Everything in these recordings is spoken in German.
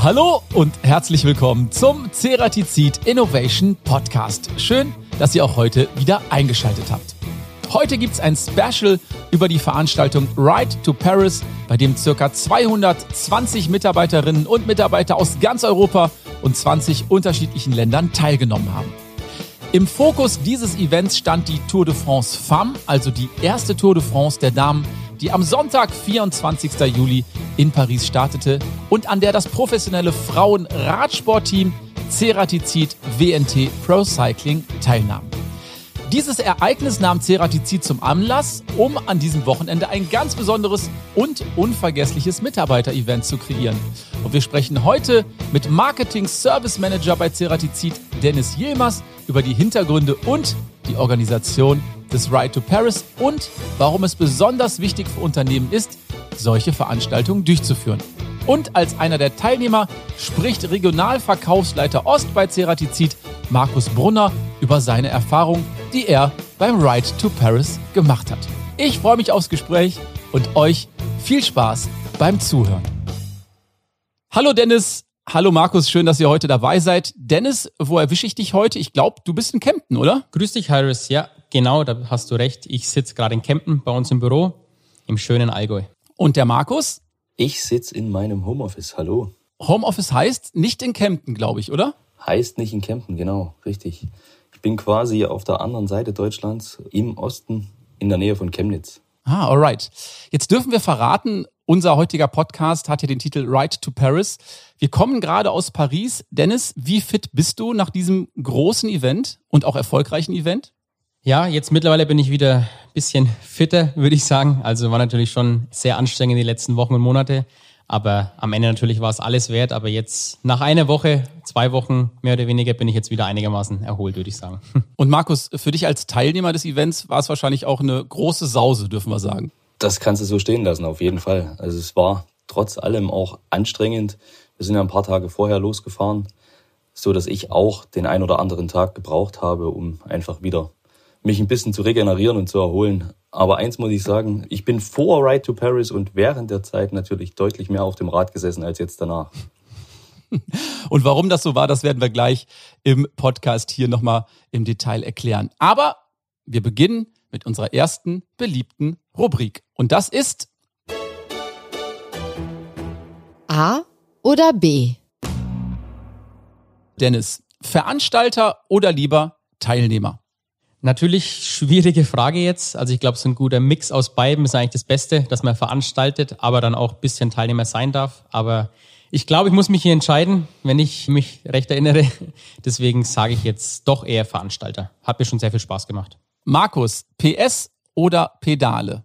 Hallo und herzlich willkommen zum Ceratizid Innovation Podcast. Schön, dass ihr auch heute wieder eingeschaltet habt. Heute gibt es ein Special über die Veranstaltung Ride to Paris, bei dem ca. 220 Mitarbeiterinnen und Mitarbeiter aus ganz Europa und 20 unterschiedlichen Ländern teilgenommen haben. Im Fokus dieses Events stand die Tour de France Femme, also die erste Tour de France der Damen die am Sonntag, 24. Juli in Paris startete und an der das professionelle Frauen-Radsportteam Ceratizid WNT Pro Cycling teilnahm. Dieses Ereignis nahm Ceratizid zum Anlass, um an diesem Wochenende ein ganz besonderes und unvergessliches Mitarbeiter-Event zu kreieren. Und wir sprechen heute mit Marketing Service Manager bei Ceratizid Dennis Yilmaz über die Hintergründe und die Organisation des Ride to Paris und warum es besonders wichtig für Unternehmen ist, solche Veranstaltungen durchzuführen. Und als einer der Teilnehmer spricht Regionalverkaufsleiter Ost bei Ceratizid Markus Brunner über seine Erfahrung, die er beim Ride to Paris gemacht hat. Ich freue mich aufs Gespräch und euch viel Spaß beim Zuhören. Hallo Dennis, hallo Markus, schön, dass ihr heute dabei seid. Dennis, wo erwische ich dich heute? Ich glaube, du bist in Kempten, oder? Grüß dich, Harris. Ja, genau, da hast du recht. Ich sitze gerade in Kempten bei uns im Büro im schönen Allgäu. Und der Markus? Ich sitze in meinem Homeoffice. Hallo. Homeoffice heißt nicht in Kempten, glaube ich, oder? Heißt nicht in Kempten, genau, richtig. Ich bin quasi auf der anderen Seite Deutschlands im Osten in der Nähe von Chemnitz. Ah, alright. Jetzt dürfen wir verraten, unser heutiger Podcast hat ja den Titel Ride to Paris. Wir kommen gerade aus Paris. Dennis, wie fit bist du nach diesem großen Event und auch erfolgreichen Event? Ja, jetzt mittlerweile bin ich wieder ein bisschen fitter, würde ich sagen. Also war natürlich schon sehr anstrengend die letzten Wochen und Monate. Aber am Ende natürlich war es alles wert. Aber jetzt nach einer Woche, zwei Wochen mehr oder weniger bin ich jetzt wieder einigermaßen erholt, würde ich sagen. Und Markus, für dich als Teilnehmer des Events war es wahrscheinlich auch eine große Sause, dürfen wir sagen. Das kannst du so stehen lassen, auf jeden Fall. Also es war trotz allem auch anstrengend. Wir sind ja ein paar Tage vorher losgefahren, so dass ich auch den ein oder anderen Tag gebraucht habe, um einfach wieder mich ein bisschen zu regenerieren und zu erholen. Aber eins muss ich sagen, ich bin vor Ride to Paris und während der Zeit natürlich deutlich mehr auf dem Rad gesessen als jetzt danach. Und warum das so war, das werden wir gleich im Podcast hier nochmal im Detail erklären. Aber wir beginnen mit unserer ersten beliebten Rubrik. Und das ist A oder B? Dennis, Veranstalter oder lieber Teilnehmer? Natürlich schwierige Frage jetzt. Also ich glaube, so ein guter Mix aus beiden ist eigentlich das Beste, dass man veranstaltet, aber dann auch ein bisschen Teilnehmer sein darf. Aber ich glaube, ich muss mich hier entscheiden, wenn ich mich recht erinnere. Deswegen sage ich jetzt doch eher Veranstalter. Hat mir schon sehr viel Spaß gemacht. Markus, PS oder Pedale?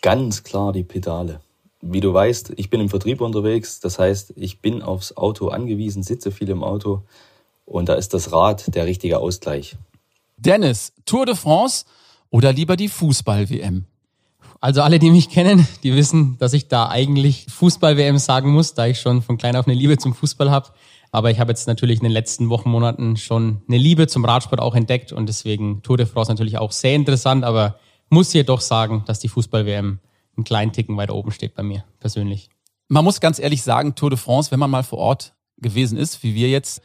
Ganz klar die Pedale. Wie du weißt, ich bin im Vertrieb unterwegs. Das heißt, ich bin aufs Auto angewiesen, sitze viel im Auto. Und da ist das Rad der richtige Ausgleich. Dennis, Tour de France oder lieber die Fußball-WM? Also alle, die mich kennen, die wissen, dass ich da eigentlich Fußball-WM sagen muss, da ich schon von klein auf eine Liebe zum Fußball habe. Aber ich habe jetzt natürlich in den letzten Wochen, Monaten schon eine Liebe zum Radsport auch entdeckt und deswegen Tour de France natürlich auch sehr interessant, aber muss hier doch sagen, dass die Fußball-WM einen kleinen Ticken weiter oben steht bei mir persönlich. Man muss ganz ehrlich sagen, Tour de France, wenn man mal vor Ort gewesen ist, wie wir jetzt,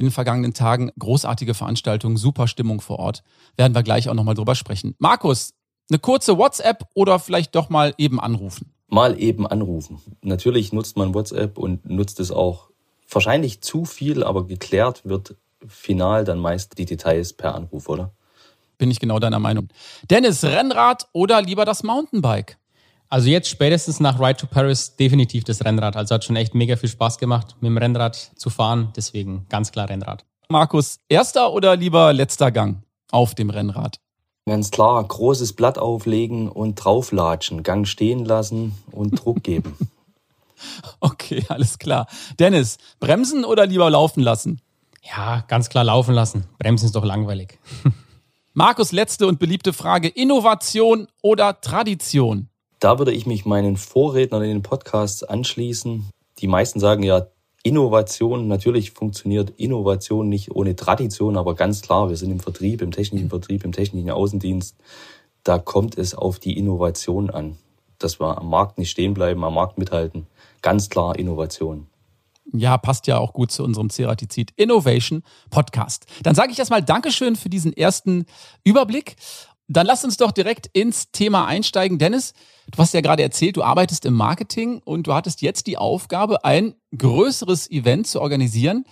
in den vergangenen Tagen. Großartige Veranstaltungen, super Stimmung vor Ort. Werden wir gleich auch nochmal drüber sprechen. Markus, eine kurze WhatsApp oder vielleicht doch mal eben anrufen? Mal eben anrufen. Natürlich nutzt man WhatsApp und nutzt es auch wahrscheinlich zu viel, aber geklärt wird final dann meist die Details per Anruf, oder? Bin ich genau deiner Meinung. Dennis, Rennrad oder lieber das Mountainbike? Also jetzt spätestens nach Ride to Paris definitiv das Rennrad. Also hat schon echt mega viel Spaß gemacht, mit dem Rennrad zu fahren. Deswegen ganz klar Rennrad. Markus, erster oder lieber letzter Gang auf dem Rennrad? Ganz klar, großes Blatt auflegen und drauflatschen, Gang stehen lassen und Druck geben. okay, alles klar. Dennis, bremsen oder lieber laufen lassen? Ja, ganz klar laufen lassen. Bremsen ist doch langweilig. Markus, letzte und beliebte Frage. Innovation oder Tradition? Da würde ich mich meinen Vorrednern in den Podcasts anschließen. Die meisten sagen ja, Innovation, natürlich funktioniert Innovation nicht ohne Tradition, aber ganz klar, wir sind im Vertrieb, im technischen Vertrieb, im technischen Außendienst. Da kommt es auf die Innovation an. Dass wir am Markt nicht stehen bleiben, am Markt mithalten. Ganz klar Innovation. Ja, passt ja auch gut zu unserem Ceratizid Innovation Podcast. Dann sage ich erstmal Dankeschön für diesen ersten Überblick. Dann lass uns doch direkt ins Thema einsteigen. Dennis, du hast ja gerade erzählt, du arbeitest im Marketing und du hattest jetzt die Aufgabe, ein größeres Event zu organisieren.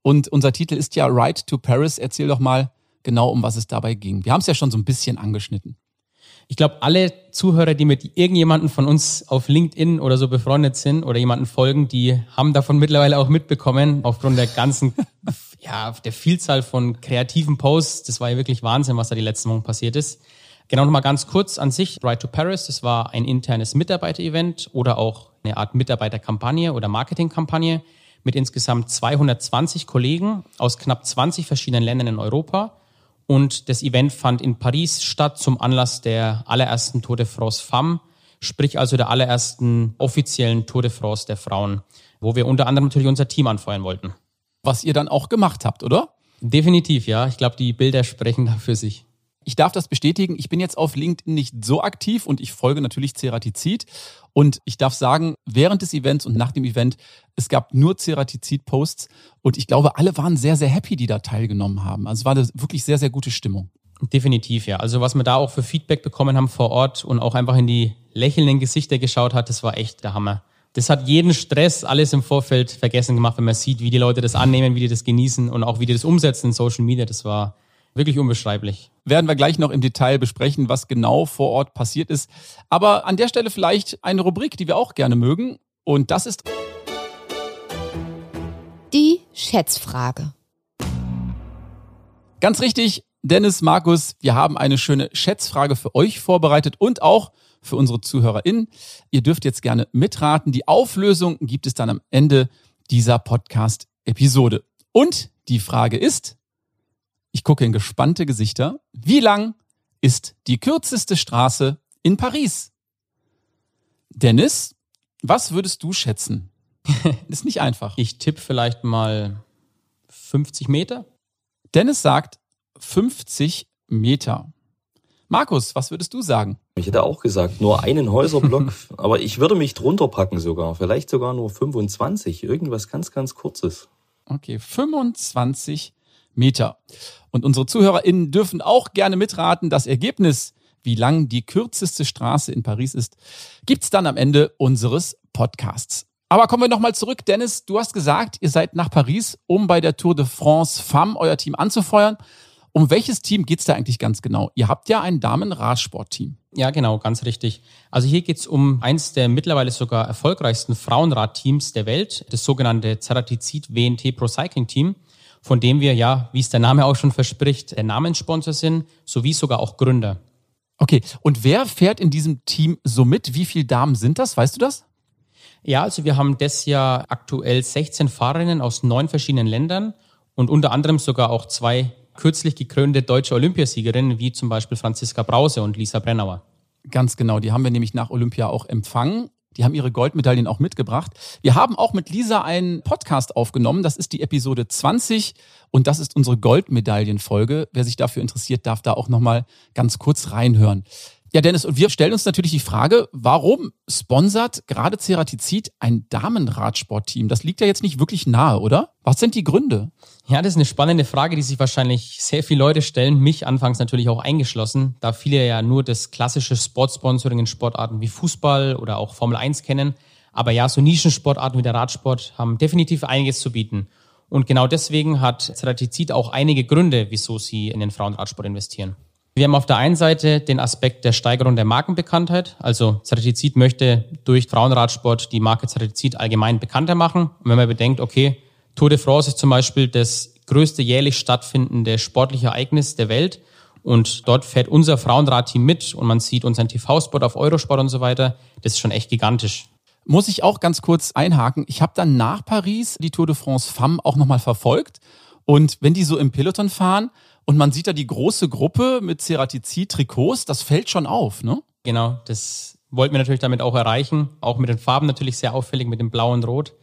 Und unser Titel ist ja Ride to Paris. Erzähl doch mal genau, um was es dabei ging. Wir haben es ja schon so ein bisschen angeschnitten. Ich glaube, alle Zuhörer, die mit irgendjemanden von uns auf LinkedIn oder so befreundet sind oder jemanden folgen, die haben davon mittlerweile auch mitbekommen, aufgrund der ganzen, ja, der Vielzahl von kreativen Posts. Das war ja wirklich Wahnsinn, was da die letzten Wochen passiert ist. Genau nochmal ganz kurz an sich. Ride to Paris, das war ein internes Mitarbeiterevent oder auch eine Art Mitarbeiterkampagne oder Marketingkampagne mit insgesamt 220 Kollegen aus knapp 20 verschiedenen Ländern in Europa und das Event fand in Paris statt zum Anlass der allerersten Tour de France Femme, sprich also der allerersten offiziellen Tour de France der Frauen, wo wir unter anderem natürlich unser Team anfeuern wollten. Was ihr dann auch gemacht habt, oder? Definitiv, ja. Ich glaube, die Bilder sprechen da für sich. Ich darf das bestätigen. Ich bin jetzt auf LinkedIn nicht so aktiv und ich folge natürlich Ceratizid. Und ich darf sagen, während des Events und nach dem Event, es gab nur Ceratizid-Posts und ich glaube, alle waren sehr, sehr happy, die da teilgenommen haben. Also es war eine wirklich sehr, sehr gute Stimmung. Definitiv, ja. Also was wir da auch für Feedback bekommen haben vor Ort und auch einfach in die lächelnden Gesichter geschaut hat, das war echt der Hammer. Das hat jeden Stress, alles im Vorfeld vergessen gemacht, wenn man sieht, wie die Leute das annehmen, wie die das genießen und auch wie die das umsetzen in Social Media. Das war Wirklich unbeschreiblich. Werden wir gleich noch im Detail besprechen, was genau vor Ort passiert ist. Aber an der Stelle vielleicht eine Rubrik, die wir auch gerne mögen. Und das ist die Schätzfrage. Ganz richtig, Dennis, Markus, wir haben eine schöne Schätzfrage für euch vorbereitet und auch für unsere ZuhörerInnen. Ihr dürft jetzt gerne mitraten. Die Auflösung gibt es dann am Ende dieser Podcast-Episode. Und die Frage ist, ich gucke in gespannte Gesichter. Wie lang ist die kürzeste Straße in Paris? Dennis, was würdest du schätzen? ist nicht einfach. Ich tippe vielleicht mal 50 Meter. Dennis sagt 50 Meter. Markus, was würdest du sagen? Ich hätte auch gesagt, nur einen Häuserblock, aber ich würde mich drunter packen sogar. Vielleicht sogar nur 25. Irgendwas ganz, ganz Kurzes. Okay, 25 Meter. Und unsere ZuhörerInnen dürfen auch gerne mitraten. Das Ergebnis, wie lang die kürzeste Straße in Paris ist, gibt's dann am Ende unseres Podcasts. Aber kommen wir nochmal zurück. Dennis, du hast gesagt, ihr seid nach Paris, um bei der Tour de France Femme euer Team anzufeuern. Um welches Team geht's da eigentlich ganz genau? Ihr habt ja ein Damen-Radsport-Team. Ja, genau, ganz richtig. Also hier geht's um eins der mittlerweile sogar erfolgreichsten Frauenradteams der Welt, das sogenannte Ceratizid WNT Pro Cycling Team von dem wir ja, wie es der Name auch schon verspricht, der Namenssponsor sind, sowie sogar auch Gründer. Okay, und wer fährt in diesem Team so mit? Wie viele Damen sind das? Weißt du das? Ja, also wir haben das Jahr aktuell 16 Fahrerinnen aus neun verschiedenen Ländern und unter anderem sogar auch zwei kürzlich gekrönte deutsche Olympiasiegerinnen, wie zum Beispiel Franziska Brause und Lisa Brennauer. Ganz genau, die haben wir nämlich nach Olympia auch empfangen die haben ihre Goldmedaillen auch mitgebracht. Wir haben auch mit Lisa einen Podcast aufgenommen. Das ist die Episode 20 und das ist unsere Goldmedaillenfolge. Wer sich dafür interessiert, darf da auch nochmal ganz kurz reinhören. Ja, Dennis, und wir stellen uns natürlich die Frage, warum sponsert gerade Ceratizid ein Damenradsportteam? Das liegt ja jetzt nicht wirklich nahe, oder? Was sind die Gründe? Ja, das ist eine spannende Frage, die sich wahrscheinlich sehr viele Leute stellen, mich anfangs natürlich auch eingeschlossen, da viele ja nur das klassische Sportsponsoring in Sportarten wie Fußball oder auch Formel 1 kennen. Aber ja, so Nischensportarten wie der Radsport haben definitiv einiges zu bieten. Und genau deswegen hat Ceratizid auch einige Gründe, wieso sie in den Frauenradsport investieren. Wir haben auf der einen Seite den Aspekt der Steigerung der Markenbekanntheit. Also Ceratizid möchte durch Frauenradsport die Marke Ceratizid allgemein bekannter machen. Und wenn man bedenkt, okay, Tour de France ist zum Beispiel das größte jährlich stattfindende sportliche Ereignis der Welt. Und dort fährt unser Frauenradteam mit und man sieht unseren TV-Spot auf Eurosport und so weiter. Das ist schon echt gigantisch. Muss ich auch ganz kurz einhaken. Ich habe dann nach Paris die Tour de France Femme auch nochmal verfolgt. Und wenn die so im Peloton fahren, und man sieht da die große Gruppe mit Ceratizid-Trikots, das fällt schon auf, ne? Genau, das wollten wir natürlich damit auch erreichen. Auch mit den Farben natürlich sehr auffällig, mit dem Blau und Rot.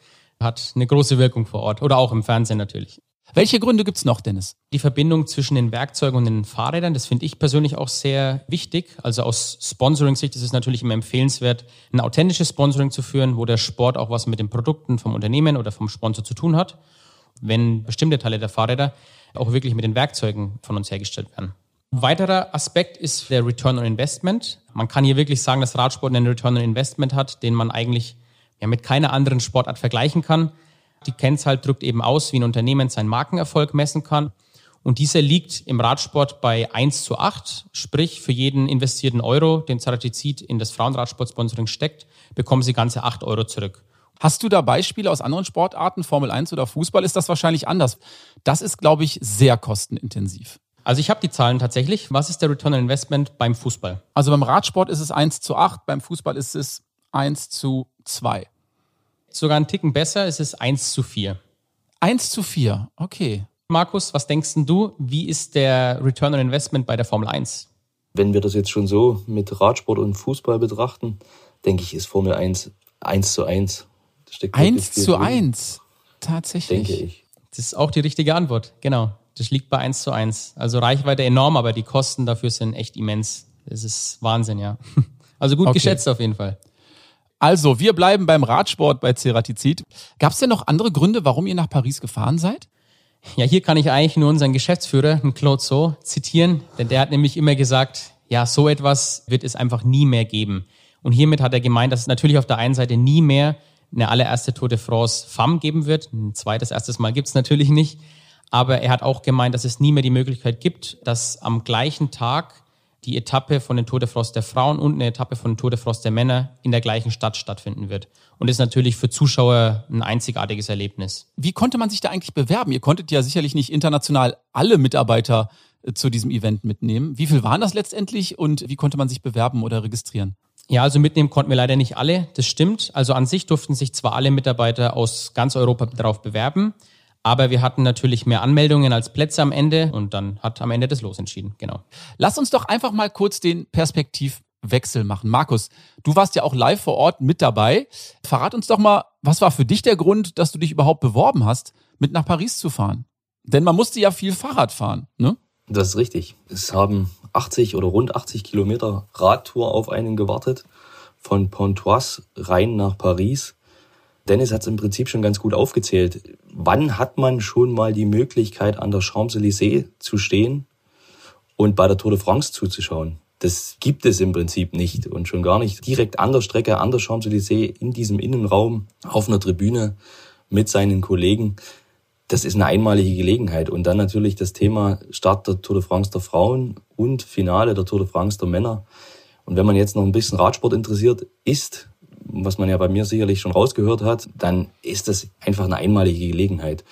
Hat eine große Wirkung vor Ort oder auch im Fernsehen natürlich. Welche Gründe gibt's noch, Dennis? Die Verbindung zwischen den Werkzeugen und den Fahrrädern, das finde ich persönlich auch sehr wichtig. Also aus Sponsoring-Sicht ist es natürlich immer empfehlenswert, ein authentisches Sponsoring zu führen, wo der Sport auch was mit den Produkten vom Unternehmen oder vom Sponsor zu tun hat, wenn bestimmte Teile der Fahrräder auch wirklich mit den Werkzeugen von uns hergestellt werden. Ein weiterer Aspekt ist der Return on Investment. Man kann hier wirklich sagen, dass Radsport einen Return on Investment hat, den man eigentlich ja, mit keiner anderen Sportart vergleichen kann. Die Kennzahl drückt eben aus, wie ein Unternehmen seinen Markenerfolg messen kann. Und dieser liegt im Radsport bei 1 zu 8, sprich für jeden investierten Euro, den Ceratizid in das Frauenradsport-Sponsoring steckt, bekommen sie ganze 8 Euro zurück. Hast du da Beispiele aus anderen Sportarten, Formel 1 oder Fußball, ist das wahrscheinlich anders. Das ist, glaube ich, sehr kostenintensiv. Also ich habe die Zahlen tatsächlich. Was ist der Return on Investment beim Fußball? Also beim Radsport ist es 1 zu 8, beim Fußball ist es 1 zu 2. Sogar einen Ticken besser, es ist 1 zu 4. 1 zu 4, okay. Markus, was denkst du, wie ist der Return on Investment bei der Formel 1? Wenn wir das jetzt schon so mit Radsport und Fußball betrachten, denke ich, ist Formel 1 1 zu 1. 1 zu 1, tatsächlich. Denke ich. Das ist auch die richtige Antwort, genau. Das liegt bei 1 zu 1. Also Reichweite enorm, aber die Kosten dafür sind echt immens. Das ist Wahnsinn, ja. Also gut okay. geschätzt auf jeden Fall. Also, wir bleiben beim Radsport bei Ceratizid. Gab es denn noch andere Gründe, warum ihr nach Paris gefahren seid? Ja, hier kann ich eigentlich nur unseren Geschäftsführer, Claude So, zitieren, denn der hat nämlich immer gesagt, ja, so etwas wird es einfach nie mehr geben. Und hiermit hat er gemeint, dass es natürlich auf der einen Seite nie mehr eine allererste Tour de France Femme geben wird. Ein zweites, erstes Mal gibt's natürlich nicht. Aber er hat auch gemeint, dass es nie mehr die Möglichkeit gibt, dass am gleichen Tag die Etappe von den Tour de France der Frauen und eine Etappe von den Tour de France der Männer in der gleichen Stadt stattfinden wird. Und ist natürlich für Zuschauer ein einzigartiges Erlebnis. Wie konnte man sich da eigentlich bewerben? Ihr konntet ja sicherlich nicht international alle Mitarbeiter äh, zu diesem Event mitnehmen. Wie viel waren das letztendlich und wie konnte man sich bewerben oder registrieren? Ja, also mitnehmen konnten wir leider nicht alle. Das stimmt. Also an sich durften sich zwar alle Mitarbeiter aus ganz Europa darauf bewerben. Aber wir hatten natürlich mehr Anmeldungen als Plätze am Ende und dann hat am Ende das Los entschieden. Genau. Lass uns doch einfach mal kurz den Perspektivwechsel machen. Markus, du warst ja auch live vor Ort mit dabei. Verrat uns doch mal, was war für dich der Grund, dass du dich überhaupt beworben hast, mit nach Paris zu fahren? Denn man musste ja viel Fahrrad fahren, ne? Das ist richtig. Es haben 80 oder rund 80 Kilometer Radtour auf einen gewartet. Von Pontoise rein nach Paris. Dennis hat es im Prinzip schon ganz gut aufgezählt. Wann hat man schon mal die Möglichkeit, an der Champs-Élysées zu stehen und bei der Tour de France zuzuschauen? Das gibt es im Prinzip nicht und schon gar nicht direkt an der Strecke, an der Champs-Élysées, in diesem Innenraum, auf einer Tribüne mit seinen Kollegen. Das ist eine einmalige Gelegenheit. Und dann natürlich das Thema Start der Tour de France der Frauen und Finale der Tour de France der Männer. Und wenn man jetzt noch ein bisschen Radsport interessiert ist, was man ja bei mir sicherlich schon rausgehört hat, dann ist das einfach eine einmalige Gelegenheit.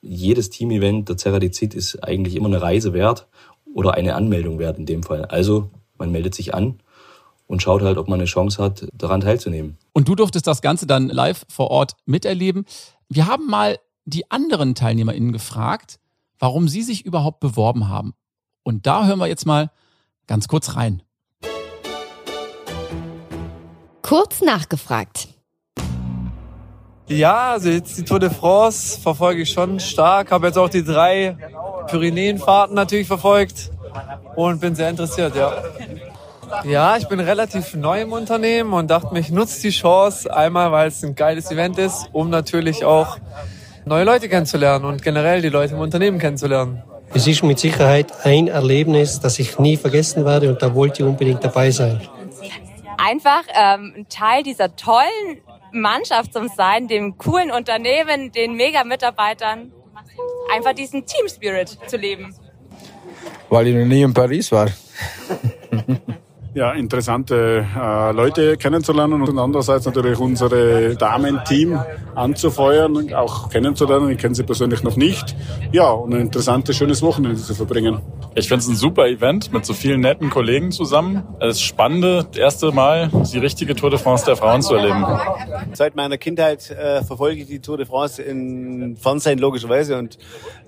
Jedes Team-Event der Ceradizid ist eigentlich immer eine Reise wert oder eine Anmeldung wert in dem Fall. Also man meldet sich an und schaut halt, ob man eine Chance hat, daran teilzunehmen. Und du durftest das Ganze dann live vor Ort miterleben. Wir haben mal die anderen TeilnehmerInnen gefragt, warum sie sich überhaupt beworben haben. Und da hören wir jetzt mal ganz kurz rein. Kurz nachgefragt. Ja, also jetzt die Tour de France verfolge ich schon stark. Habe jetzt auch die drei Pyrenäenfahrten natürlich verfolgt und bin sehr interessiert, ja. Ja, ich bin relativ neu im Unternehmen und dachte mir, ich nutze die Chance einmal, weil es ein geiles Event ist, um natürlich auch neue Leute kennenzulernen und generell die Leute im Unternehmen kennenzulernen. Es ist mit Sicherheit ein Erlebnis, das ich nie vergessen werde und da wollte ich unbedingt dabei sein einfach ähm, ein Teil dieser tollen Mannschaft zu sein, dem coolen Unternehmen, den Mega-Mitarbeitern, einfach diesen Team Spirit zu leben. Weil ich noch nie in Paris war. ja, interessante äh, Leute kennenzulernen und andererseits natürlich unsere Damen-Team anzufeuern und auch kennenzulernen. Ich kenne sie persönlich noch nicht. Ja, und ein interessantes, schönes Wochenende zu verbringen. Ich finde es ein super Event mit so vielen netten Kollegen zusammen. Es ist spannend, das erste Mal die richtige Tour de France der Frauen zu erleben. Seit meiner Kindheit äh, verfolge ich die Tour de France im Fernsehen logischerweise und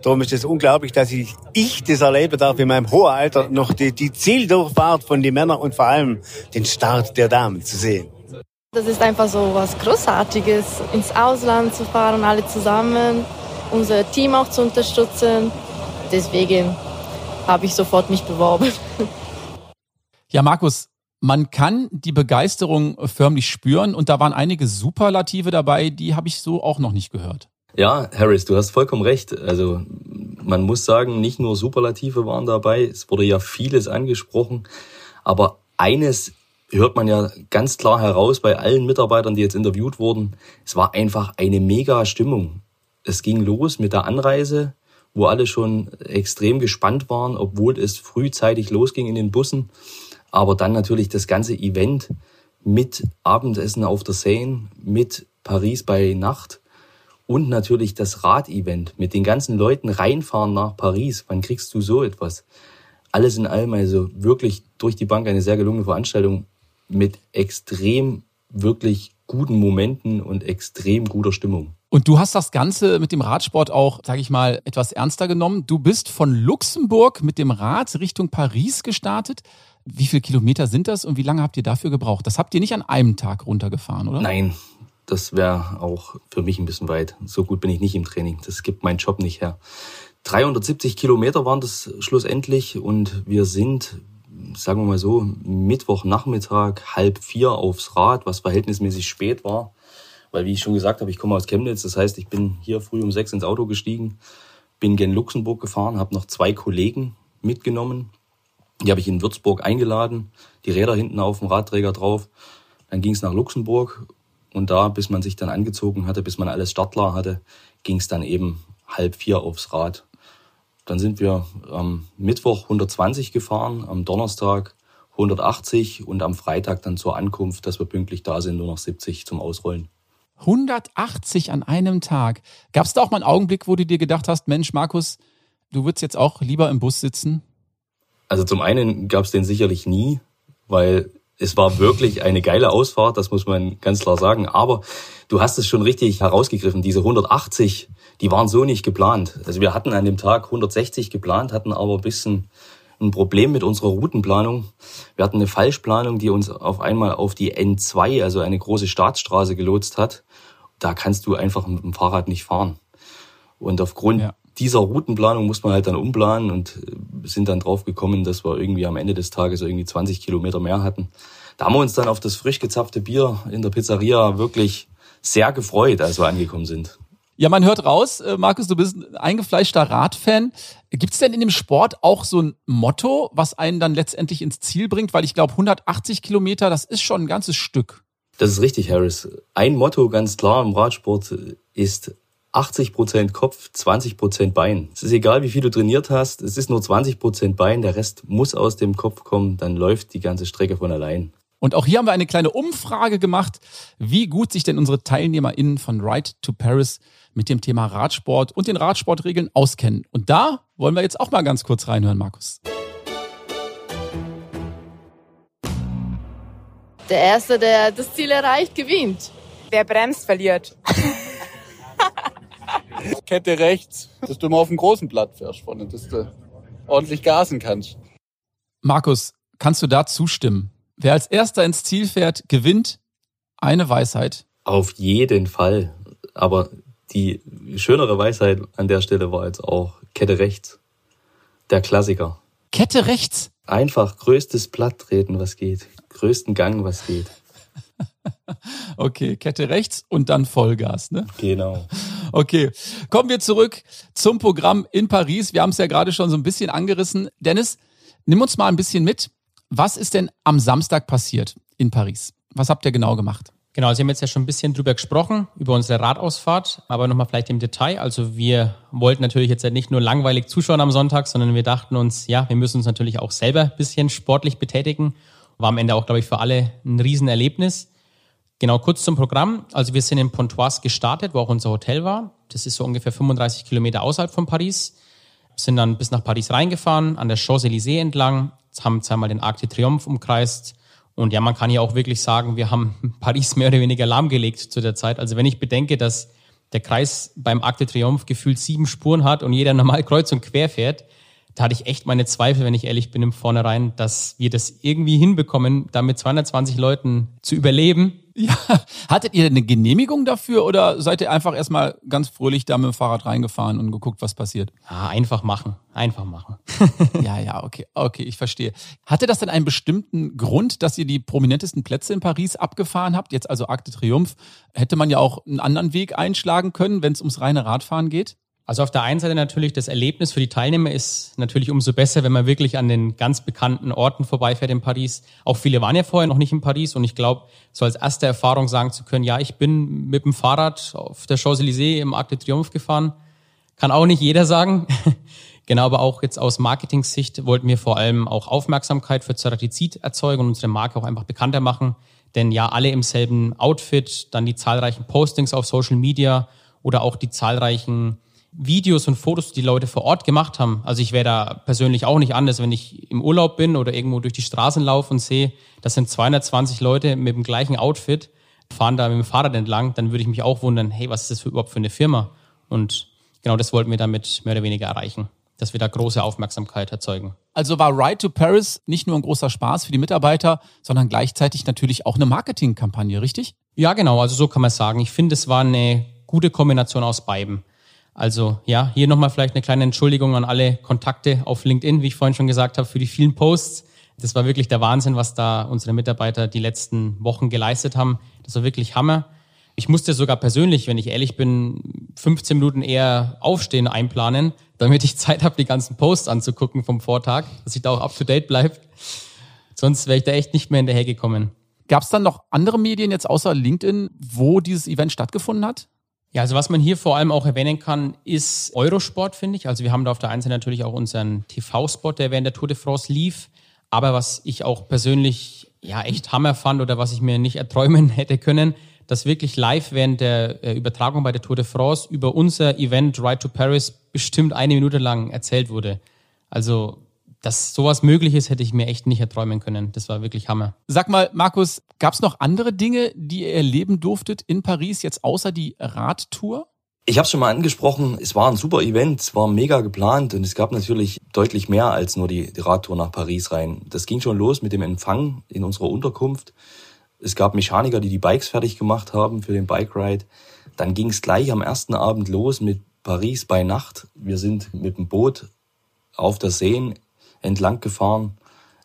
darum ist es unglaublich, dass ich, ich das erleben darf in meinem hohen Alter noch die, die Zieldurchfahrt von den Männern und vor allem den Start der Damen zu sehen. Das ist einfach so was Großartiges, ins Ausland zu fahren, alle zusammen. unser Team auch zu unterstützen. Deswegen habe ich sofort mich beworben. Ja, Markus, man kann die Begeisterung förmlich spüren und da waren einige Superlative dabei, die habe ich so auch noch nicht gehört. Ja, Harris, du hast vollkommen recht. Also man muss sagen, nicht nur Superlative waren dabei, es wurde ja vieles angesprochen, aber eines hört man ja ganz klar heraus bei allen Mitarbeitern, die jetzt interviewt wurden. Es war einfach eine mega Stimmung. Es ging los mit der Anreise, wo alle schon extrem gespannt waren, obwohl es frühzeitig losging in den Bussen. Aber dann natürlich das ganze Event mit Abendessen auf der Seine, mit Paris bei Nacht und natürlich das Radevent mit den ganzen Leuten reinfahren nach Paris. Wann kriegst du so etwas? Alles in allem also wirklich durch die Bank eine sehr gelungene Veranstaltung mit extrem wirklich guten Momenten und extrem guter Stimmung. Und du hast das Ganze mit dem Radsport auch, sage ich mal, etwas ernster genommen. Du bist von Luxemburg mit dem Rad Richtung Paris gestartet. Wie viele Kilometer sind das und wie lange habt ihr dafür gebraucht? Das habt ihr nicht an einem Tag runtergefahren, oder? Nein, das wäre auch für mich ein bisschen weit. So gut bin ich nicht im Training. Das gibt mein Job nicht her. 370 Kilometer waren das schlussendlich und wir sind sagen wir mal so, Mittwochnachmittag, halb vier aufs Rad, was verhältnismäßig spät war. Weil, wie ich schon gesagt habe, ich komme aus Chemnitz. Das heißt, ich bin hier früh um sechs ins Auto gestiegen, bin gen Luxemburg gefahren, habe noch zwei Kollegen mitgenommen. Die habe ich in Würzburg eingeladen, die Räder hinten auf dem Radträger drauf. Dann ging es nach Luxemburg und da, bis man sich dann angezogen hatte, bis man alles startklar hatte, ging es dann eben halb vier aufs Rad. Dann sind wir am Mittwoch 120 gefahren, am Donnerstag 180 und am Freitag dann zur Ankunft, dass wir pünktlich da sind, nur noch 70 zum Ausrollen. 180 an einem Tag. Gab es da auch mal einen Augenblick, wo du dir gedacht hast, Mensch, Markus, du würdest jetzt auch lieber im Bus sitzen? Also zum einen gab es den sicherlich nie, weil es war wirklich eine geile Ausfahrt, das muss man ganz klar sagen. Aber du hast es schon richtig herausgegriffen. Diese 180, die waren so nicht geplant. Also wir hatten an dem Tag 160 geplant, hatten aber ein bisschen ein Problem mit unserer Routenplanung. Wir hatten eine Falschplanung, die uns auf einmal auf die N2, also eine große Staatsstraße, gelotst hat. Da kannst du einfach mit dem Fahrrad nicht fahren. Und aufgrund ja. Dieser Routenplanung muss man halt dann umplanen und sind dann drauf gekommen, dass wir irgendwie am Ende des Tages irgendwie 20 Kilometer mehr hatten. Da haben wir uns dann auf das frisch gezapfte Bier in der Pizzeria wirklich sehr gefreut, als wir angekommen sind. Ja, man hört raus, äh, Markus, du bist ein eingefleischter Radfan. Gibt es denn in dem Sport auch so ein Motto, was einen dann letztendlich ins Ziel bringt? Weil ich glaube, 180 Kilometer, das ist schon ein ganzes Stück. Das ist richtig, Harris. Ein Motto ganz klar im Radsport ist 80 Prozent Kopf, 20 Prozent Bein. Es ist egal, wie viel du trainiert hast. Es ist nur 20 Prozent Bein. Der Rest muss aus dem Kopf kommen. Dann läuft die ganze Strecke von allein. Und auch hier haben wir eine kleine Umfrage gemacht, wie gut sich denn unsere TeilnehmerInnen von Ride to Paris mit dem Thema Radsport und den Radsportregeln auskennen. Und da wollen wir jetzt auch mal ganz kurz reinhören, Markus. Der Erste, der das Ziel erreicht, gewinnt. Wer bremst, verliert. Kette rechts, dass du mal auf dem großen Blatt fährst vorne, dass du ordentlich gasen kannst. Markus, kannst du da zustimmen? Wer als erster ins Ziel fährt, gewinnt eine Weisheit. Auf jeden Fall. Aber die schönere Weisheit an der Stelle war jetzt auch Kette rechts. Der Klassiker. Kette rechts? Einfach größtes Blatt treten, was geht. Größten Gang, was geht. okay, Kette rechts und dann Vollgas, ne? Genau. Okay, kommen wir zurück zum Programm in Paris. Wir haben es ja gerade schon so ein bisschen angerissen. Dennis, nimm uns mal ein bisschen mit. Was ist denn am Samstag passiert in Paris? Was habt ihr genau gemacht? Genau, Sie haben jetzt ja schon ein bisschen drüber gesprochen, über unsere Radausfahrt, aber nochmal vielleicht im Detail. Also wir wollten natürlich jetzt nicht nur langweilig zuschauen am Sonntag, sondern wir dachten uns, ja, wir müssen uns natürlich auch selber ein bisschen sportlich betätigen. War am Ende auch, glaube ich, für alle ein Riesenerlebnis. Genau, kurz zum Programm. Also wir sind in Pontoise gestartet, wo auch unser Hotel war. Das ist so ungefähr 35 Kilometer außerhalb von Paris. Sind dann bis nach Paris reingefahren, an der Champs-Élysées entlang, haben zweimal den Arc de Triomphe umkreist. Und ja, man kann ja auch wirklich sagen, wir haben Paris mehr oder weniger lahmgelegt zu der Zeit. Also wenn ich bedenke, dass der Kreis beim Arc de Triomphe gefühlt sieben Spuren hat und jeder normal kreuz und quer fährt, da hatte ich echt meine Zweifel, wenn ich ehrlich bin, im Vornherein, dass wir das irgendwie hinbekommen, da mit 220 Leuten zu überleben. Ja, hattet ihr eine Genehmigung dafür oder seid ihr einfach erstmal ganz fröhlich da mit dem Fahrrad reingefahren und geguckt, was passiert? Ah, einfach machen, einfach machen. ja, ja, okay, okay, ich verstehe. Hatte das denn einen bestimmten Grund, dass ihr die prominentesten Plätze in Paris abgefahren habt? Jetzt also Arc de Triomphe. Hätte man ja auch einen anderen Weg einschlagen können, wenn es ums reine Radfahren geht? Also auf der einen Seite natürlich das Erlebnis für die Teilnehmer ist natürlich umso besser, wenn man wirklich an den ganz bekannten Orten vorbeifährt in Paris. Auch viele waren ja vorher noch nicht in Paris und ich glaube, so als erste Erfahrung sagen zu können, ja, ich bin mit dem Fahrrad auf der Champs-Élysées im Arc de Triomphe gefahren. Kann auch nicht jeder sagen. genau, aber auch jetzt aus Marketing-Sicht wollten wir vor allem auch Aufmerksamkeit für Ceratizid erzeugen und unsere Marke auch einfach bekannter machen. Denn ja, alle im selben Outfit, dann die zahlreichen Postings auf Social Media oder auch die zahlreichen Videos und Fotos, die Leute vor Ort gemacht haben. Also ich wäre da persönlich auch nicht anders, wenn ich im Urlaub bin oder irgendwo durch die Straßen laufe und sehe, das sind 220 Leute mit dem gleichen Outfit, fahren da mit dem Fahrrad entlang, dann würde ich mich auch wundern, hey, was ist das für, überhaupt für eine Firma? Und genau das wollten wir damit mehr oder weniger erreichen, dass wir da große Aufmerksamkeit erzeugen. Also war Ride to Paris nicht nur ein großer Spaß für die Mitarbeiter, sondern gleichzeitig natürlich auch eine Marketingkampagne, richtig? Ja, genau, also so kann man sagen. Ich finde, es war eine gute Kombination aus beiden. Also ja, hier nochmal vielleicht eine kleine Entschuldigung an alle Kontakte auf LinkedIn, wie ich vorhin schon gesagt habe, für die vielen Posts. Das war wirklich der Wahnsinn, was da unsere Mitarbeiter die letzten Wochen geleistet haben. Das war wirklich Hammer. Ich musste sogar persönlich, wenn ich ehrlich bin, 15 Minuten eher aufstehen einplanen, damit ich Zeit habe, die ganzen Posts anzugucken vom Vortag, dass ich da auch up-to-date bleibe. Sonst wäre ich da echt nicht mehr hinterhergekommen. Gab es dann noch andere Medien jetzt außer LinkedIn, wo dieses Event stattgefunden hat? Ja, also was man hier vor allem auch erwähnen kann, ist Eurosport, finde ich. Also wir haben da auf der einen Seite natürlich auch unseren TV-Spot, der während der Tour de France lief. Aber was ich auch persönlich ja echt Hammer fand oder was ich mir nicht erträumen hätte können, dass wirklich live während der äh, Übertragung bei der Tour de France über unser Event Ride to Paris bestimmt eine Minute lang erzählt wurde. Also dass sowas möglich ist, hätte ich mir echt nicht erträumen können. Das war wirklich Hammer. Sag mal, Markus, gab es noch andere Dinge, die ihr erleben durftet in Paris, jetzt außer die Radtour? Ich habe schon mal angesprochen, es war ein super Event, es war mega geplant und es gab natürlich deutlich mehr als nur die, die Radtour nach Paris rein. Das ging schon los mit dem Empfang in unserer Unterkunft. Es gab Mechaniker, die die Bikes fertig gemacht haben für den Bike Ride. Dann ging es gleich am ersten Abend los mit Paris bei Nacht. Wir sind mit dem Boot auf der Seen entlang gefahren.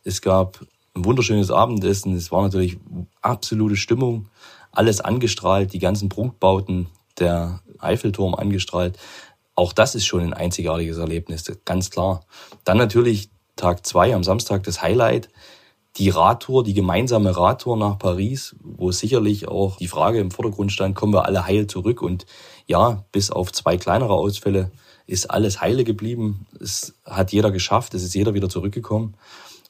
Es gab ein wunderschönes Abendessen. Es war natürlich absolute Stimmung. Alles angestrahlt, die ganzen Prunkbauten, der Eiffelturm angestrahlt. Auch das ist schon ein einzigartiges Erlebnis, ganz klar. Dann natürlich Tag zwei am Samstag das Highlight. Die Radtour, die gemeinsame Radtour nach Paris, wo sicherlich auch die Frage im Vordergrund stand, kommen wir alle heil zurück? Und ja, bis auf zwei kleinere Ausfälle ist alles heile geblieben. Es hat jeder geschafft, es ist jeder wieder zurückgekommen.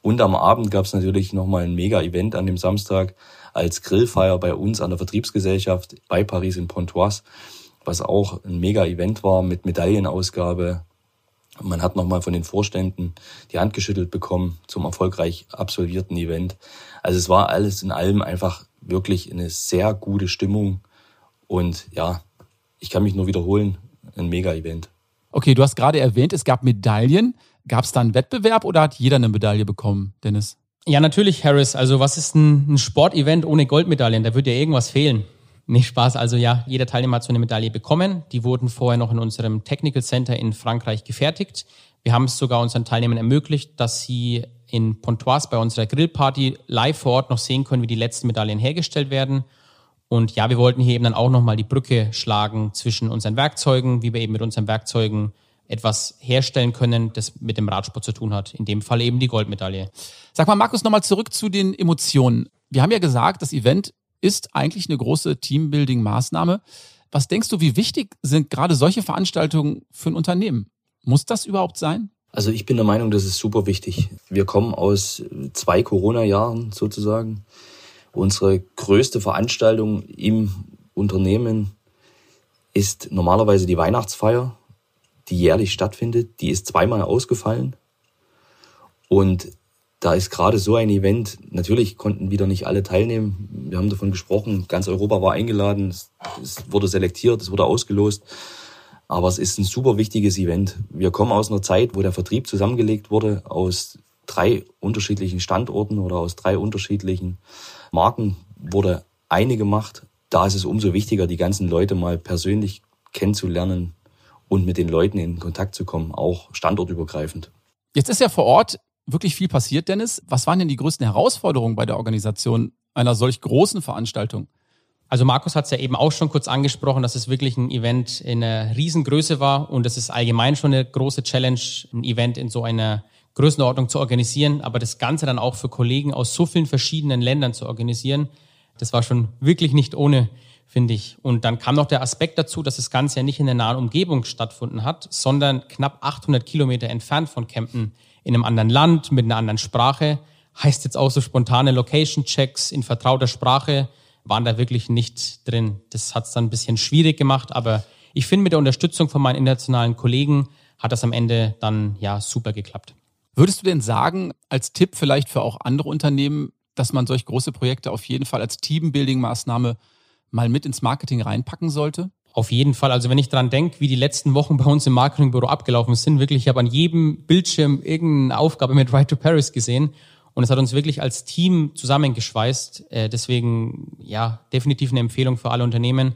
Und am Abend gab es natürlich nochmal ein Mega-Event an dem Samstag als Grillfeier bei uns an der Vertriebsgesellschaft bei Paris in Pontoise, was auch ein Mega-Event war mit Medaillenausgabe. Man hat nochmal von den Vorständen die Hand geschüttelt bekommen zum erfolgreich absolvierten Event. Also es war alles in allem einfach wirklich eine sehr gute Stimmung. Und ja, ich kann mich nur wiederholen, ein Mega-Event. Okay, du hast gerade erwähnt, es gab Medaillen. Gab es da einen Wettbewerb oder hat jeder eine Medaille bekommen, Dennis? Ja, natürlich, Harris. Also was ist ein, ein Sportevent ohne Goldmedaillen? Da würde ja irgendwas fehlen. Nicht Spaß. Also ja, jeder Teilnehmer hat so eine Medaille bekommen. Die wurden vorher noch in unserem Technical Center in Frankreich gefertigt. Wir haben es sogar unseren Teilnehmern ermöglicht, dass sie in Pontoise bei unserer Grillparty live vor Ort noch sehen können, wie die letzten Medaillen hergestellt werden. Und ja, wir wollten hier eben dann auch nochmal die Brücke schlagen zwischen unseren Werkzeugen, wie wir eben mit unseren Werkzeugen etwas herstellen können, das mit dem Radsport zu tun hat. In dem Fall eben die Goldmedaille. Sag mal, Markus, nochmal zurück zu den Emotionen. Wir haben ja gesagt, das Event ist eigentlich eine große Teambuilding-Maßnahme. Was denkst du, wie wichtig sind gerade solche Veranstaltungen für ein Unternehmen? Muss das überhaupt sein? Also ich bin der Meinung, das ist super wichtig. Wir kommen aus zwei Corona-Jahren sozusagen. Unsere größte Veranstaltung im Unternehmen ist normalerweise die Weihnachtsfeier, die jährlich stattfindet. Die ist zweimal ausgefallen. Und da ist gerade so ein Event, natürlich konnten wieder nicht alle teilnehmen. Wir haben davon gesprochen, ganz Europa war eingeladen, es wurde selektiert, es wurde ausgelost. Aber es ist ein super wichtiges Event. Wir kommen aus einer Zeit, wo der Vertrieb zusammengelegt wurde aus drei unterschiedlichen Standorten oder aus drei unterschiedlichen Marken wurde einige macht, da ist es umso wichtiger, die ganzen Leute mal persönlich kennenzulernen und mit den Leuten in Kontakt zu kommen, auch standortübergreifend. Jetzt ist ja vor Ort wirklich viel passiert, Dennis. Was waren denn die größten Herausforderungen bei der Organisation einer solch großen Veranstaltung? Also Markus hat es ja eben auch schon kurz angesprochen, dass es wirklich ein Event in einer Riesengröße war und es ist allgemein schon eine große Challenge, ein Event in so einer Größenordnung zu organisieren, aber das Ganze dann auch für Kollegen aus so vielen verschiedenen Ländern zu organisieren, das war schon wirklich nicht ohne, finde ich. Und dann kam noch der Aspekt dazu, dass das Ganze ja nicht in der nahen Umgebung stattgefunden hat, sondern knapp 800 Kilometer entfernt von Kempten in einem anderen Land mit einer anderen Sprache. Heißt jetzt auch so spontane Location-Checks in vertrauter Sprache waren da wirklich nicht drin. Das hat es dann ein bisschen schwierig gemacht, aber ich finde, mit der Unterstützung von meinen internationalen Kollegen hat das am Ende dann ja super geklappt. Würdest du denn sagen, als Tipp vielleicht für auch andere Unternehmen, dass man solch große Projekte auf jeden Fall als Teambuilding-Maßnahme mal mit ins Marketing reinpacken sollte? Auf jeden Fall. Also wenn ich dran denke, wie die letzten Wochen bei uns im Marketingbüro abgelaufen sind, wirklich, ich habe an jedem Bildschirm irgendeine Aufgabe mit Right to Paris gesehen und es hat uns wirklich als Team zusammengeschweißt. Äh, deswegen, ja, definitiv eine Empfehlung für alle Unternehmen.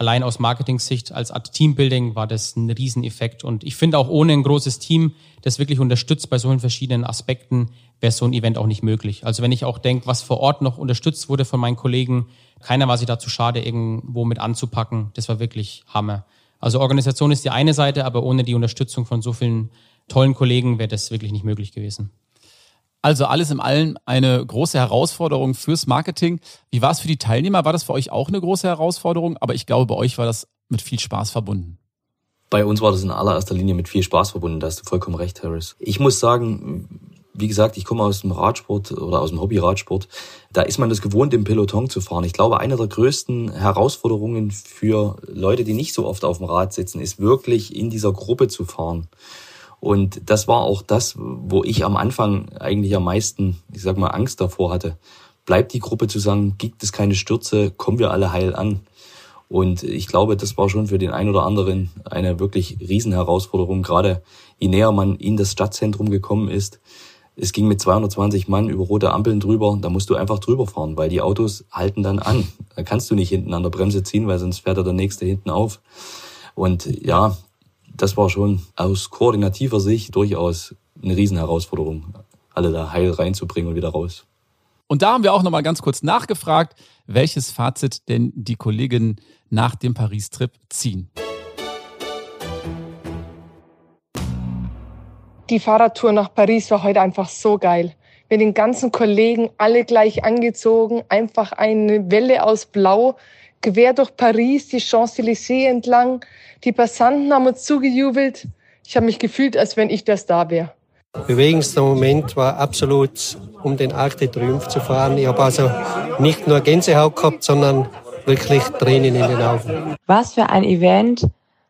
Allein aus Marketing-Sicht als Art Teambuilding war das ein Rieseneffekt. Und ich finde auch ohne ein großes Team, das wirklich unterstützt bei so vielen verschiedenen Aspekten, wäre so ein Event auch nicht möglich. Also wenn ich auch denke, was vor Ort noch unterstützt wurde von meinen Kollegen, keiner war sich dazu schade, irgendwo mit anzupacken. Das war wirklich Hammer. Also Organisation ist die eine Seite, aber ohne die Unterstützung von so vielen tollen Kollegen wäre das wirklich nicht möglich gewesen. Also alles in allem eine große Herausforderung fürs Marketing. Wie war es für die Teilnehmer? War das für euch auch eine große Herausforderung? Aber ich glaube, bei euch war das mit viel Spaß verbunden. Bei uns war das in allererster Linie mit viel Spaß verbunden. Da hast du vollkommen recht, Harris. Ich muss sagen, wie gesagt, ich komme aus dem Radsport oder aus dem Hobbyradsport. Da ist man das gewohnt, im Peloton zu fahren. Ich glaube, eine der größten Herausforderungen für Leute, die nicht so oft auf dem Rad sitzen, ist wirklich in dieser Gruppe zu fahren. Und das war auch das, wo ich am Anfang eigentlich am meisten, ich sag mal, Angst davor hatte. Bleibt die Gruppe zusammen, gibt es keine Stürze, kommen wir alle heil an. Und ich glaube, das war schon für den einen oder anderen eine wirklich Riesenherausforderung, gerade je näher man in das Stadtzentrum gekommen ist. Es ging mit 220 Mann über rote Ampeln drüber, da musst du einfach drüber fahren, weil die Autos halten dann an. Da kannst du nicht hinten an der Bremse ziehen, weil sonst fährt er der nächste hinten auf. Und ja, das war schon aus koordinativer Sicht durchaus eine Riesenherausforderung, alle da heil reinzubringen und wieder raus. Und da haben wir auch nochmal ganz kurz nachgefragt, welches Fazit denn die Kolleginnen nach dem Paris-Trip ziehen. Die Fahrradtour nach Paris war heute einfach so geil. Mit den ganzen Kollegen, alle gleich angezogen, einfach eine Welle aus Blau, quer durch Paris, die Champs-Élysées entlang. Die Passanten haben uns zugejubelt. Ich habe mich gefühlt, als wenn ich der Star wäre. Bewegendster Moment war absolut, um den Arc de Triomphe zu fahren. Ich habe also nicht nur Gänsehaut gehabt, sondern wirklich Tränen in den Augen. Was für ein Event.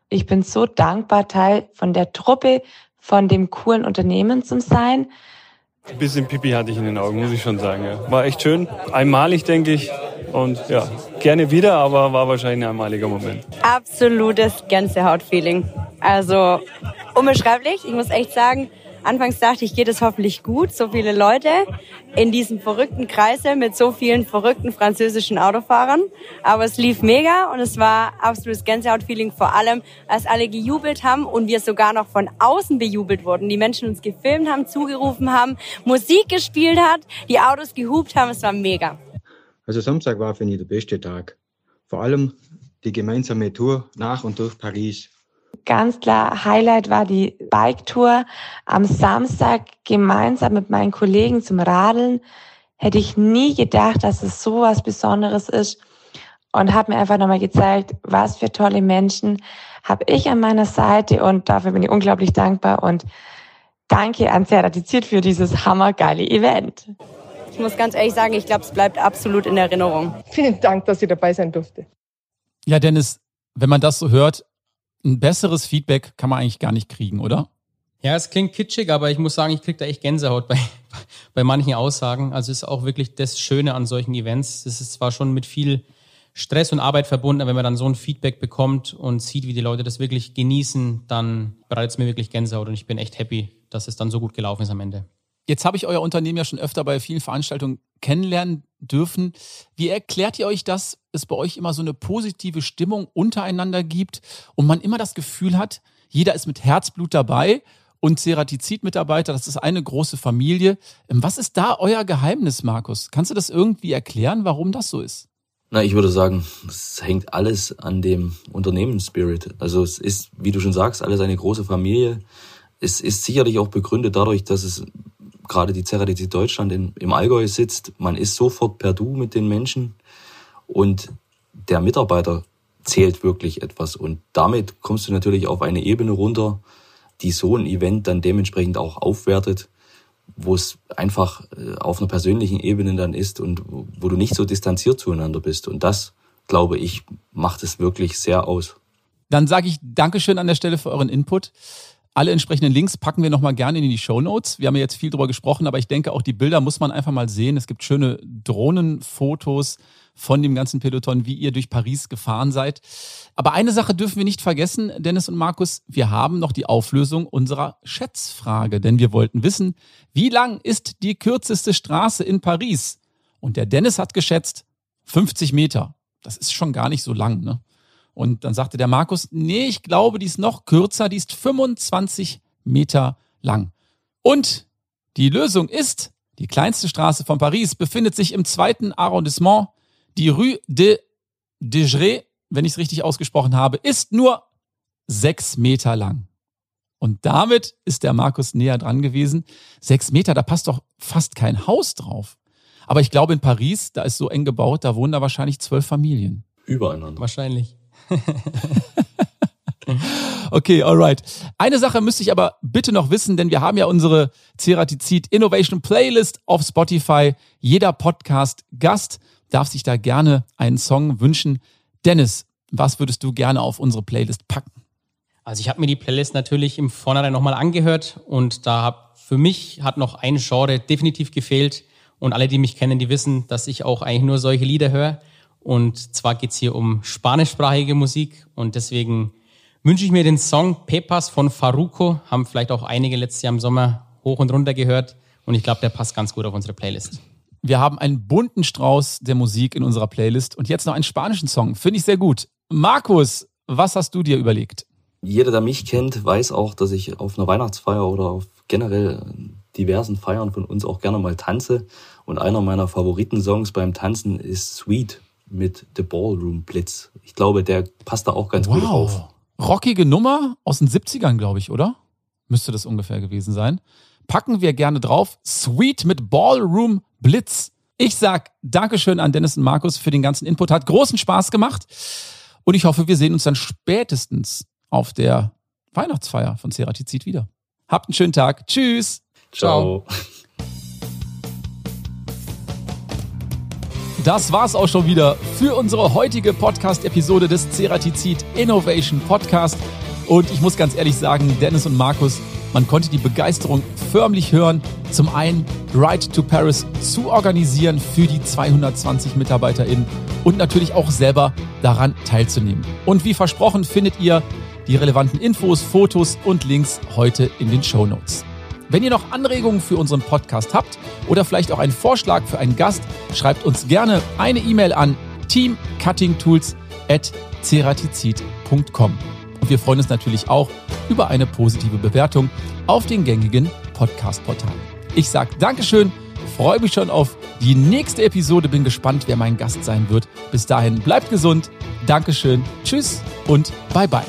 Ich bin so dankbar, Teil von der Truppe, von dem coolen Unternehmen zu sein. Ein bisschen Pipi hatte ich in den Augen, muss ich schon sagen. Ja. War echt schön. Einmalig, denke ich. Und ja, gerne wieder, aber war wahrscheinlich ein einmaliger Moment. Absolutes Gänsehaut-Feeling. Also unbeschreiblich. Ich muss echt sagen, Anfangs dachte ich, geht es hoffentlich gut, so viele Leute in diesem verrückten Kreisel mit so vielen verrückten französischen Autofahrern. Aber es lief mega und es war absolutes Gänsehaut-Feeling, vor allem, als alle gejubelt haben und wir sogar noch von außen bejubelt wurden. Die Menschen uns gefilmt haben, zugerufen haben, Musik gespielt hat, die Autos gehupt haben. Es war mega. Also Samstag war für mich der beste Tag. Vor allem die gemeinsame Tour nach und durch Paris. Ganz klar, Highlight war die Bike-Tour am Samstag gemeinsam mit meinen Kollegen zum Radeln. Hätte ich nie gedacht, dass es so was Besonderes ist und habe mir einfach nochmal gezeigt, was für tolle Menschen habe ich an meiner Seite und dafür bin ich unglaublich dankbar und danke an Zeratiziert für dieses hammergeile Event. Ich muss ganz ehrlich sagen, ich glaube, es bleibt absolut in Erinnerung. Vielen Dank, dass ich dabei sein durfte. Ja, Dennis, wenn man das so hört, ein besseres Feedback kann man eigentlich gar nicht kriegen, oder? Ja, es klingt kitschig, aber ich muss sagen, ich kriege da echt Gänsehaut bei, bei manchen Aussagen. Also ist auch wirklich das Schöne an solchen Events. Es ist zwar schon mit viel Stress und Arbeit verbunden, aber wenn man dann so ein Feedback bekommt und sieht, wie die Leute das wirklich genießen, dann bereitet es mir wirklich Gänsehaut und ich bin echt happy, dass es dann so gut gelaufen ist am Ende. Jetzt habe ich euer Unternehmen ja schon öfter bei vielen Veranstaltungen kennenlernen dürfen. Wie erklärt ihr euch das, es bei euch immer so eine positive Stimmung untereinander gibt und man immer das Gefühl hat, jeder ist mit Herzblut dabei und Ceratizid-Mitarbeiter, das ist eine große Familie. Ähm, was ist da euer Geheimnis, Markus? Kannst du das irgendwie erklären, warum das so ist? Na, ich würde sagen, es hängt alles an dem Unternehmensspirit. Also es ist, wie du schon sagst, alles eine große Familie. Es ist sicherlich auch begründet dadurch, dass es gerade die Ceratizid Deutschland in, im Allgäu sitzt. Man ist sofort per Du mit den Menschen und der Mitarbeiter zählt wirklich etwas. Und damit kommst du natürlich auf eine Ebene runter, die so ein Event dann dementsprechend auch aufwertet, wo es einfach äh, auf einer persönlichen Ebene dann ist und wo du nicht so distanziert zueinander bist. Und das, glaube ich, macht es wirklich sehr aus. Dann sage ich Dankeschön an der Stelle für euren Input. Alle entsprechenden Links packen wir nochmal gerne in die Show Notes. Wir haben ja jetzt viel drüber gesprochen, aber ich denke, auch die Bilder muss man einfach mal sehen. Es gibt schöne Drohnenfotos von dem ganzen Peloton, wie ihr durch Paris gefahren seid. Aber eine Sache dürfen wir nicht vergessen, Dennis und Markus. Wir haben noch die Auflösung unserer Schätzfrage, denn wir wollten wissen, wie lang ist die kürzeste Straße in Paris? Und der Dennis hat geschätzt 50 Meter. Das ist schon gar nicht so lang, ne? Und dann sagte der Markus, nee, ich glaube, die ist noch kürzer, die ist 25 Meter lang. Und die Lösung ist, die kleinste Straße von Paris befindet sich im zweiten Arrondissement. Die Rue de Degré, wenn ich es richtig ausgesprochen habe, ist nur sechs Meter lang. Und damit ist der Markus näher dran gewesen. Sechs Meter, da passt doch fast kein Haus drauf. Aber ich glaube, in Paris, da ist so eng gebaut, da wohnen da wahrscheinlich zwölf Familien. Übereinander. Wahrscheinlich. okay, alright. Eine Sache müsste ich aber bitte noch wissen, denn wir haben ja unsere Ceratizid Innovation Playlist auf Spotify. Jeder Podcast-Gast darf sich da gerne einen Song wünschen. Dennis, was würdest du gerne auf unsere Playlist packen? Also ich habe mir die Playlist natürlich im Vornherein nochmal angehört und da hab, für mich hat noch ein Genre definitiv gefehlt und alle, die mich kennen, die wissen, dass ich auch eigentlich nur solche Lieder höre. Und zwar geht's hier um spanischsprachige Musik und deswegen wünsche ich mir den Song Pepas von Faruco. Haben vielleicht auch einige letztes Jahr im Sommer hoch und runter gehört und ich glaube, der passt ganz gut auf unsere Playlist. Wir haben einen bunten Strauß der Musik in unserer Playlist und jetzt noch einen spanischen Song. Finde ich sehr gut. Markus, was hast du dir überlegt? Jeder, der mich kennt, weiß auch, dass ich auf einer Weihnachtsfeier oder auf generell diversen Feiern von uns auch gerne mal tanze. Und einer meiner Favoriten-Songs beim Tanzen ist Sweet mit The Ballroom Blitz. Ich glaube, der passt da auch ganz wow. gut auf. Rockige Nummer aus den 70ern, glaube ich, oder? Müsste das ungefähr gewesen sein. Packen wir gerne drauf. Sweet mit Ballroom Blitz. Ich sag Dankeschön an Dennis und Markus für den ganzen Input. Hat großen Spaß gemacht. Und ich hoffe, wir sehen uns dann spätestens auf der Weihnachtsfeier von Ceratizid wieder. Habt einen schönen Tag. Tschüss. Ciao. Das war's auch schon wieder für unsere heutige Podcast-Episode des Ceratizid Innovation Podcast. Und ich muss ganz ehrlich sagen, Dennis und Markus, man konnte die Begeisterung förmlich hören, zum einen Ride to Paris zu organisieren für die 220 MitarbeiterInnen und natürlich auch selber daran teilzunehmen. Und wie versprochen findet ihr die relevanten Infos, Fotos und Links heute in den Show Notes. Wenn ihr noch Anregungen für unseren Podcast habt oder vielleicht auch einen Vorschlag für einen Gast, schreibt uns gerne eine E-Mail an teamcuttingtools.ceratizid.com. Und wir freuen uns natürlich auch über eine positive Bewertung auf den gängigen Podcast-Portalen. Ich sage Dankeschön, freue mich schon auf die nächste Episode, bin gespannt, wer mein Gast sein wird. Bis dahin bleibt gesund, Dankeschön, tschüss und bye bye.